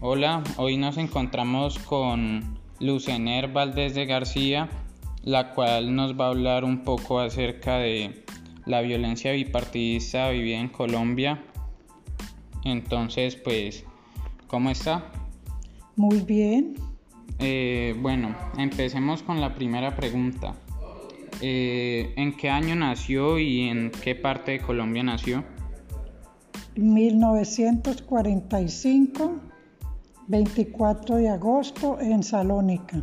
Hola, hoy nos encontramos con Lucener Valdés de García, la cual nos va a hablar un poco acerca de la violencia bipartidista vivida en Colombia. Entonces, pues, ¿cómo está? Muy bien. Eh, bueno, empecemos con la primera pregunta. Eh, ¿En qué año nació y en qué parte de Colombia nació? 1945, 24 de agosto en Salónica,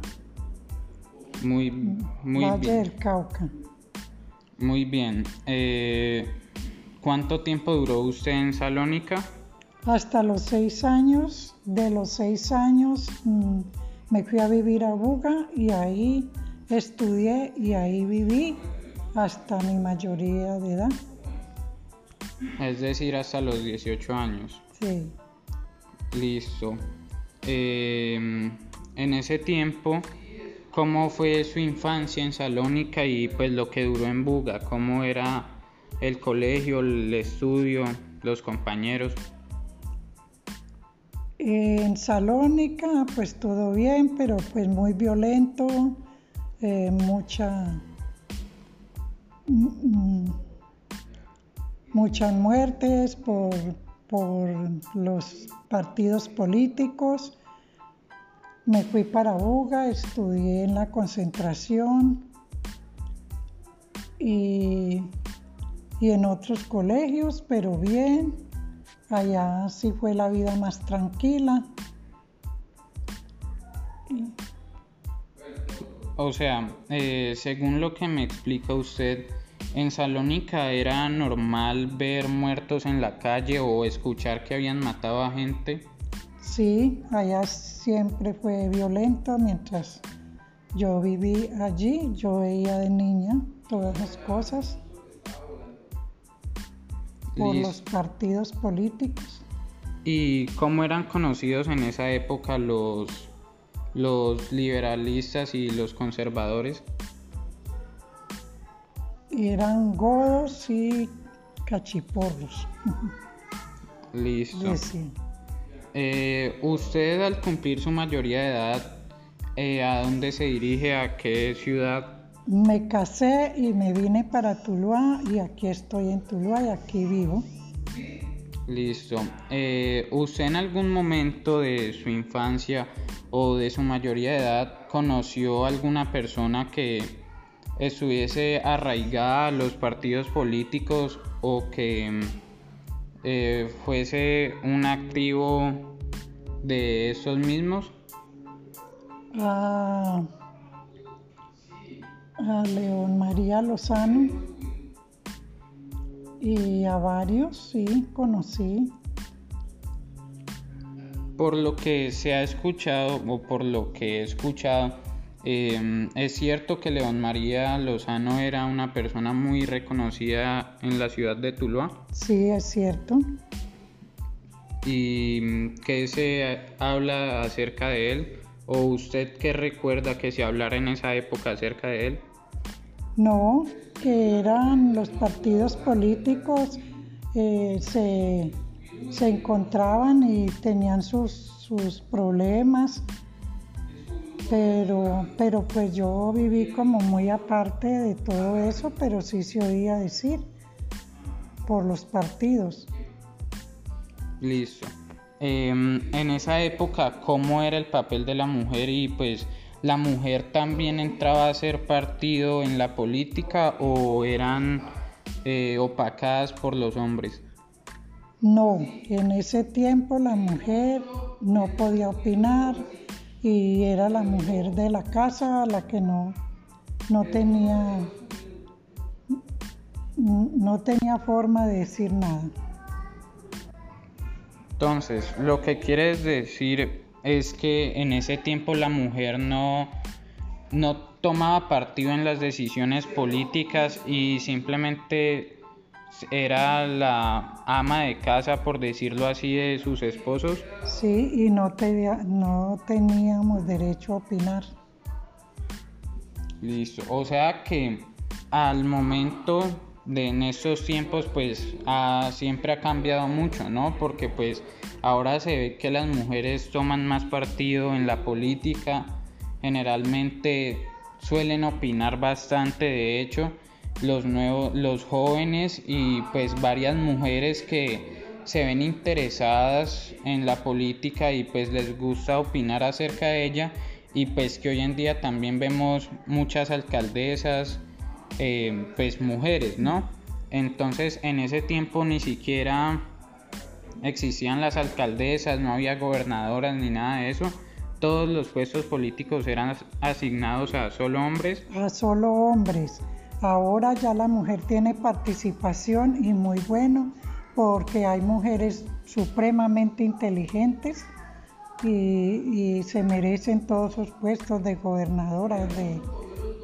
Muy, muy Valle bien. del Cauca. Muy bien. Eh, ¿Cuánto tiempo duró usted en Salónica? Hasta los seis años, de los seis años mm, me fui a vivir a Buga y ahí estudié y ahí viví hasta mi mayoría de edad. Es decir, hasta los 18 años. Sí. Listo. Eh, en ese tiempo, ¿cómo fue su infancia en Salónica y pues lo que duró en Buga? ¿Cómo era el colegio, el estudio, los compañeros? En Salónica, pues todo bien, pero pues muy violento, eh, mucha, mm, mm, muchas muertes por, por los partidos políticos. Me fui para Buga, estudié en la concentración y, y en otros colegios, pero bien. Allá sí fue la vida más tranquila. O sea, eh, según lo que me explica usted, en Salónica era normal ver muertos en la calle o escuchar que habían matado a gente. Sí, allá siempre fue violento mientras yo viví allí, yo veía de niña todas las cosas por los partidos políticos. ¿Y cómo eran conocidos en esa época los, los liberalistas y los conservadores? Eran godos y cachiporros, Listo. Eh, usted al cumplir su mayoría de edad, eh, ¿a dónde se dirige? ¿A qué ciudad? Me casé y me vine para Tuluá y aquí estoy en Tuluá y aquí vivo. Listo. Eh, ¿Usted en algún momento de su infancia o de su mayoría de edad conoció alguna persona que estuviese arraigada a los partidos políticos o que eh, fuese un activo de estos mismos? a, a León María Lozano y a varios, sí, conocí. Por lo que se ha escuchado o por lo que he escuchado, eh, es cierto que León María Lozano era una persona muy reconocida en la ciudad de Tuluá. Sí, es cierto. ¿Y mm, qué se habla acerca de él? ¿O usted qué recuerda que se hablara en esa época acerca de él? No, que eran los partidos políticos, eh, se, se encontraban y tenían sus, sus problemas, pero, pero pues yo viví como muy aparte de todo eso, pero sí se oía decir por los partidos. Listo. Em, en esa época, ¿cómo era el papel de la mujer? Y pues, ¿la mujer también entraba a ser partido en la política o eran eh, opacadas por los hombres? No, en ese tiempo la mujer no podía opinar y era la mujer de la casa la que no, no tenía no tenía forma de decir nada. Entonces, lo que quieres decir es que en ese tiempo la mujer no, no tomaba partido en las decisiones políticas y simplemente era la ama de casa, por decirlo así, de sus esposos. Sí, y no, tenía- no teníamos derecho a opinar. Listo. O sea que al momento de en estos tiempos pues siempre ha cambiado mucho, ¿no? Porque pues ahora se ve que las mujeres toman más partido en la política, generalmente suelen opinar bastante, de hecho, los nuevos los jóvenes y pues varias mujeres que se ven interesadas en la política y pues les gusta opinar acerca de ella. Y pues que hoy en día también vemos muchas alcaldesas eh, pues mujeres no entonces en ese tiempo ni siquiera existían las alcaldesas no había gobernadoras ni nada de eso. Todos los puestos políticos eran asignados a solo hombres. A solo hombres ahora ya la mujer tiene participación y muy bueno porque hay mujeres supremamente inteligentes y, se merecen todos esos puestos de gobernadoras, de,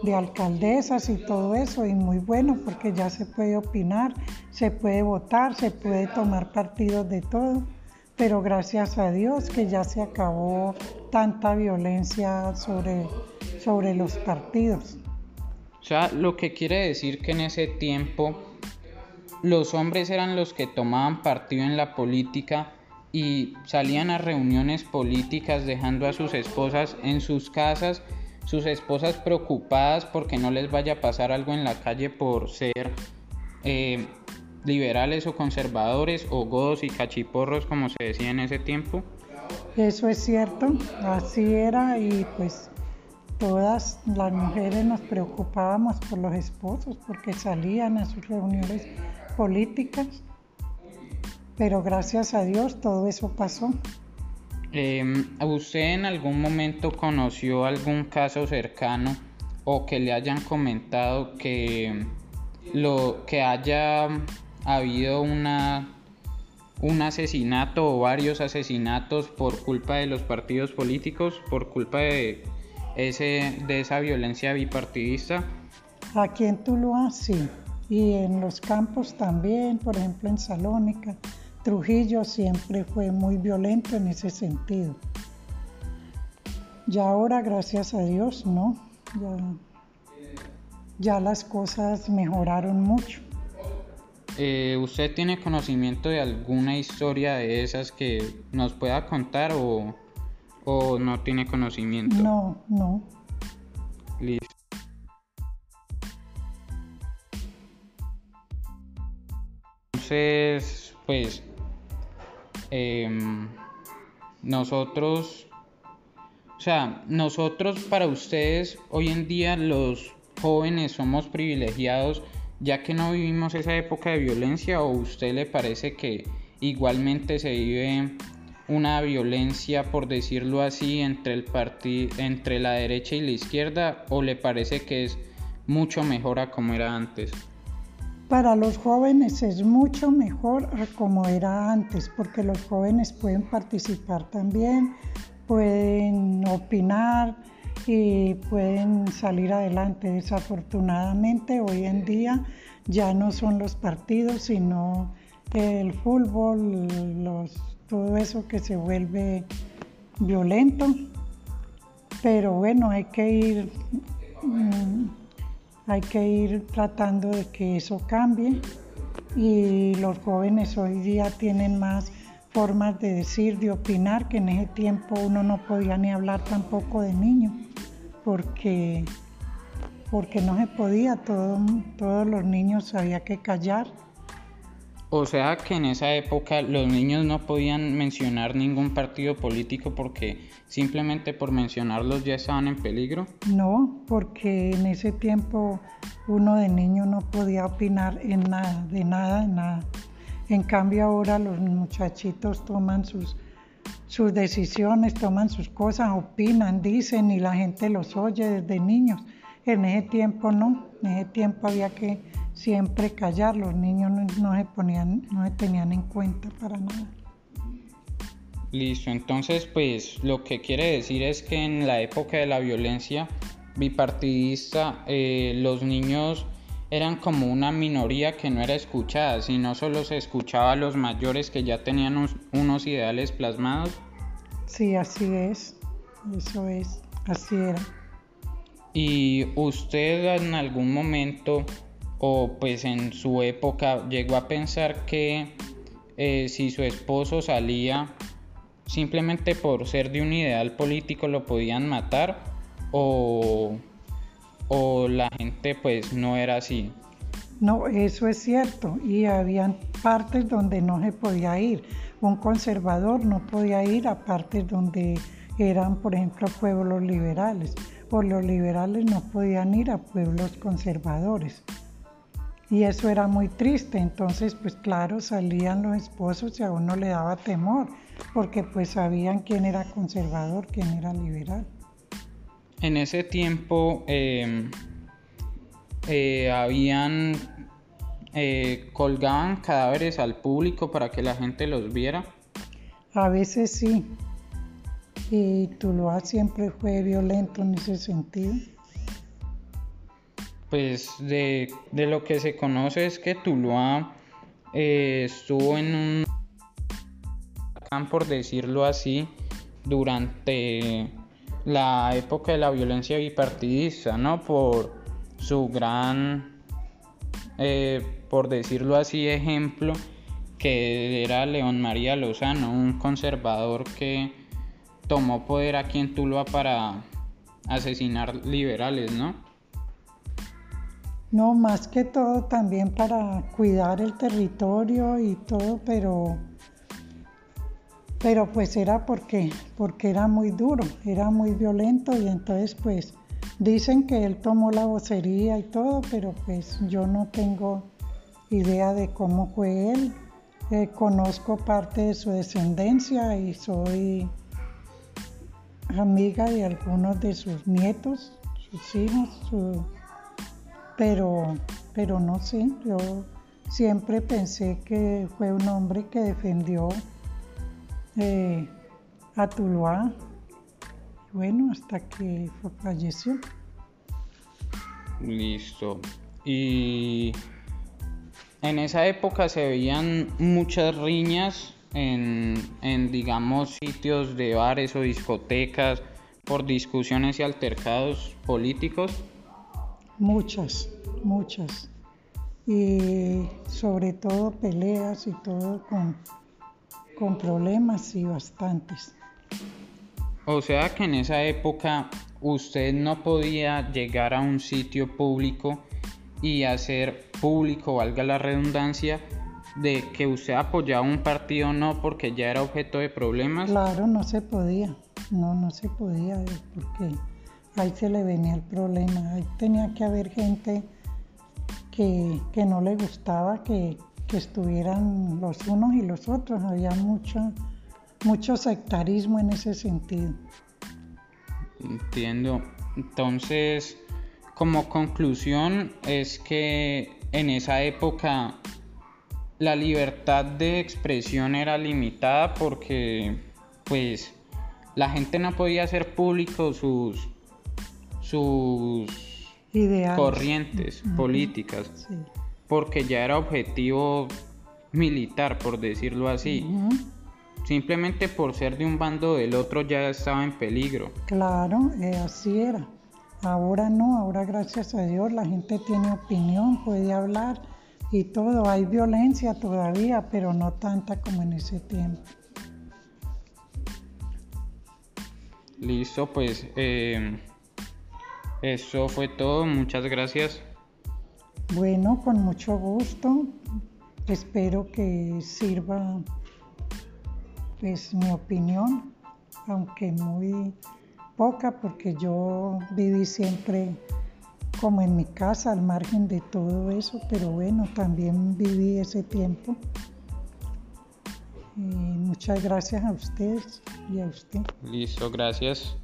de alcaldesas y todo eso, y muy bueno porque ya se puede opinar, se puede votar, se puede tomar partidos de todo, pero gracias a Dios que ya se acabó tanta violencia sobre, sobre los partidos. O sea, lo que quiere decir que en ese tiempo los hombres eran los que tomaban partido en la política y salían a reuniones políticas dejando a sus esposas en sus casas, sus esposas preocupadas porque no les vaya a pasar algo en la calle por ser eh, liberales o conservadores o godos y cachiporros como se decía en ese tiempo. Eso es cierto, así era y pues todas las mujeres nos preocupábamos por los esposos porque salían a sus reuniones políticas, pero gracias a Dios todo eso pasó. Eh, ¿Usted en algún momento conoció algún caso cercano o que le hayan comentado que lo que haya habido una un asesinato o varios asesinatos por culpa de los partidos políticos, por culpa de ese de esa violencia bipartidista? Aquí en Tuluá sí y en los campos también, por ejemplo en Salónica. Trujillo siempre fue muy violento en ese sentido. Y ahora, gracias a Dios, no. Ya, las cosas mejoraron mucho. Eh, ¿Usted tiene conocimiento de alguna historia de esas que nos pueda contar o, o no tiene conocimiento? No, no. Listo. Entonces, pues, em, nosotros, o sea, nosotros para ustedes hoy en día los jóvenes somos privilegiados ya que no vivimos esa época de violencia o usted le parece que igualmente se vive una violencia por decirlo así entre el entre la derecha y la izquierda o le parece que es mucho mejor a como era antes? Para los jóvenes es mucho mejor como era antes, porque los jóvenes pueden participar también, pueden opinar y pueden salir adelante. Desafortunadamente hoy en día ya no son los partidos, sino el fútbol, todo eso que se vuelve violento. Pero bueno, hay que ir... Mm, hay que ir tratando de que eso cambie y los jóvenes hoy día tienen más formas de decir, de opinar, que en ese tiempo uno no podía ni hablar tampoco de niños, porque, porque no se podía, todos los niños había que callar o sea que en esa época los niños no podían mencionar ningún partido político porque simplemente por mencionarlos ya estaban en peligro. No, porque en ese tiempo uno de niño no podía opinar en nada, de nada, de nada. En cambio ahora los muchachitos toman sus, sus decisiones, toman sus cosas, opinan, dicen y la gente los oye desde niños. En ese tiempo no, en ese tiempo había que siempre callar, los niños no, se ponían, no se tenían en cuenta para nada. Listo, entonces pues lo que quiere decir es que en la época de la violencia bipartidista eh, los niños eran como una minoría que no era escuchada, sino solo se escuchaba a los mayores que ya tenían unos ideales plasmados. Sí, así es, eso es, así era. ¿Y usted en algún momento o pues en su época llegó a pensar que eh, si su esposo salía simplemente por ser de un ideal político lo podían matar o, o la gente pues no era así. No, eso es cierto. Y habían partes donde no se podía ir. Un conservador no podía ir a partes donde eran, por ejemplo, pueblos liberales. O los liberales no podían ir a pueblos conservadores. Y eso era muy triste. Entonces, pues claro, salían los esposos y a uno le daba temor, porque pues sabían quién era conservador, quién era liberal. En ese tiempo eh, eh, habían eh, colgaban cadáveres al público para que la gente los viera. A veces sí. Y Tuluá siempre fue violento en ese sentido. Pues de, lo que se conoce es que Tuluá eh, estuvo en un por decirlo así, durante la época de la violencia bipartidista, ¿no? Por su gran, eh, por decirlo así, ejemplo, que era León María Lozano, un conservador que tomó poder aquí en Tuluá para asesinar liberales, ¿no? No, más que todo también para cuidar el territorio y todo, pero pero pues era porque porque era muy duro, era muy violento y entonces pues Dicen que él tomó la vocería y todo, pero pues yo no tengo idea de cómo fue él. Eh, conozco parte de su descendencia y soy amiga de algunos de sus nietos, sus hijos, pero, pero no sé, yo siempre pensé que fue un hombre que defendió eh, a Tuluá bueno, hasta que falleció. Listo. Y en esa época se veían muchas riñas en, en, digamos, sitios de bares o discotecas por discusiones y altercados políticos. Muchas, muchas. Y sobre todo peleas y todo con, con problemas y bastantes. O sea que en esa época usted no podía llegar a un sitio público y hacer público, valga la redundancia, de que usted apoyaba un partido o no porque ya era objeto de problemas. Claro, no se podía, no, no se podía, porque ahí se le venía el problema, ahí tenía que haber gente que, no le gustaba que, que estuvieran los unos y los otros, había mucho mucho sectarismo en ese sentido. Entiendo. Entonces, como conclusión es que en esa época la libertad de expresión era limitada porque pues la gente no podía hacer público sus sus corrientes políticas porque ya era objetivo militar por decirlo así simplemente por ser de un bando o del otro ya estaba en peligro. Claro, eh, así era. Ahora no, ahora gracias a Dios la gente tiene opinión, puede hablar y todo. Hay violencia todavía, pero no tanta como en ese tiempo. Listo, pues eh, eso fue todo. Muchas gracias. Bueno, con mucho gusto. Espero que sirva pues mi opinión, aunque muy poca, porque yo viví siempre como en mi casa, al margen de todo eso, pero bueno, también viví ese tiempo. Y muchas gracias a ustedes y a usted. Listo, gracias.